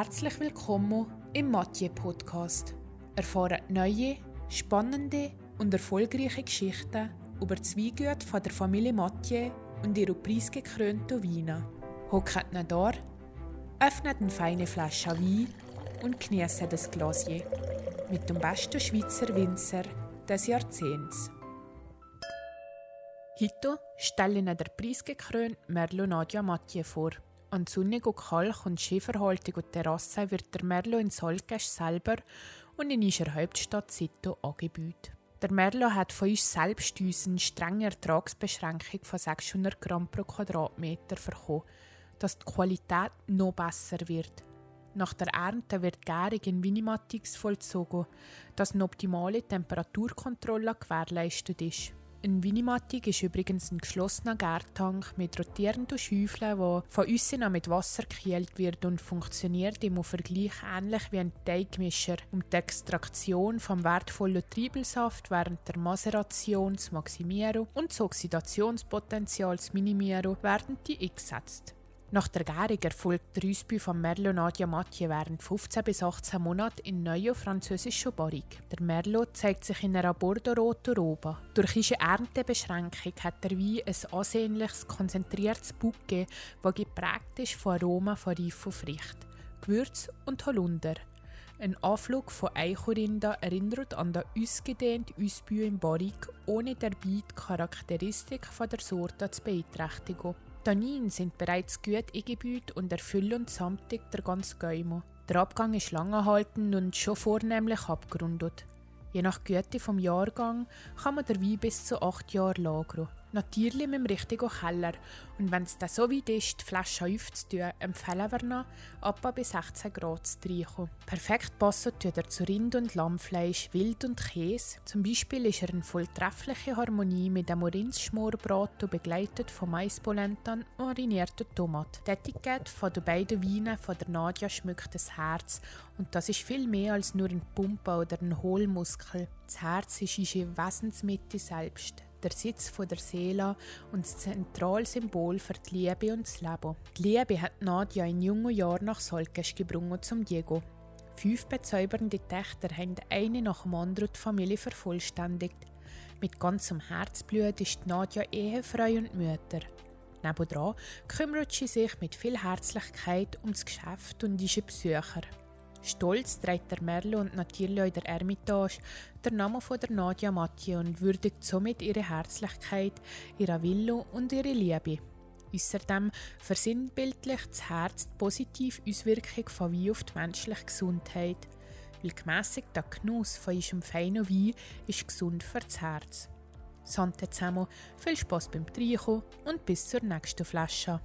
herzlich willkommen im Mathieu Podcast. Erfahren neue, spannende und erfolgreiche Geschichten über die Weingüte von der Familie Mathieu und ihre preisgekrönten Weine. Hockt da, öffnet eine feine Flasche Wein und genießt das Glasier mit dem besten Schweizer Winzer des Jahrzehnts. Heute stelle ich der preisgekrönte Merlot Nadia Mathieu vor. An sonnig und Kalk und Schieferhaltung und Terrasse wird der Merlot in Solgesch selber und in unserer Hauptstadt Sito angebaut. Der Merlot hat von uns selbst eine strenge Ertragsbeschränkung von 600 Gramm pro Quadratmeter bekommen, dass die Qualität noch besser wird. Nach der Ernte wird Gärung in Vinimatix vollzogen, dass eine optimale Temperaturkontrolle gewährleistet ist. Ein Vinimatic ist übrigens ein geschlossener Gärtank mit rotierenden Schäufeln, der von außen mit Wasser gekühlt wird und funktioniert im Vergleich ähnlich wie ein Teigmischer, um die Extraktion vom wertvollen Triebelsaft während der Maceration zu maximieren und das Oxidationspotenzial zu minimieren, werden die eingesetzt. Nach der Gärung erfolgt der Ausbau von Merlot Nadia Mathieu während 15 bis 18 Monaten in neuer französischer Barrique. Der Merlot zeigt sich in einer bordeaux-roten Robe. Durch seine Erntebeschränkung hat der Wein ein ansehnliches, konzentriertes Bouquet, das geprägt ist von Aromen von Reif und Fricht, Gewürz und Holunder. Ein Anflug von Eichorinden erinnert an den ausgedehnten Ausbau im Barrique, ohne dabei die Charakteristik der Sorte zu beeinträchtigen. Tannin sind bereits gut eingebaut und erfüllen samtig der ganze Gäume. Der Abgang ist langanhaltend und schon vornehmlich abgerundet. Je nach Güte vom Jahrgang kann man der Wein bis zu acht Jahre lagern. Natürlich mit dem richtigen Keller. Und wenn es dann so weit ist, die Flasche aufzutun, empfehlen wir noch, ab bis 16 Grad zu trinken. Perfekt passen er zu Rind- und Lammfleisch, Wild und Käse. Zum Beispiel ist er eine volltreffliche Harmonie mit einem Rindsschmorbraten begleitet von Maispolenta und marinierten Tomaten. Die Etikette von den beiden Weinen von der Nadia schmückt das Herz und das ist viel mehr als nur ein Pumpe oder ein Hohlmuskel. Das Herz ist ihre Wesensmitte selbst der Sitz der Seele und das Zentralsymbol für die Liebe und das Leben. Die Liebe hat Nadja in jungen Jahren nach Solkesch gebrungen zum Diego. Fünf bezaubernde Töchter haben eine nach dem anderen die Familie vervollständigt. Mit ganzem Herzblut ist Nadja Ehefrau und Mutter. Nebendran kümmert sie sich mit viel Herzlichkeit um das Geschäft und ist Besucher. Stolz trägt der Merlo und natürlich in der Ermitage der Name von der Nadia Mathieu und würdigt somit ihre Herzlichkeit, ihre Wille und ihre Liebe. Außerdem versinnbildlicht das Herz die positive Auswirkung von Wein auf die menschliche Gesundheit, weil gemässigter Genuss von ihrem feinen Wein ist gesund für das Herz. Sante zusammen, viel Spaß beim Trinken und bis zur nächsten Flasche.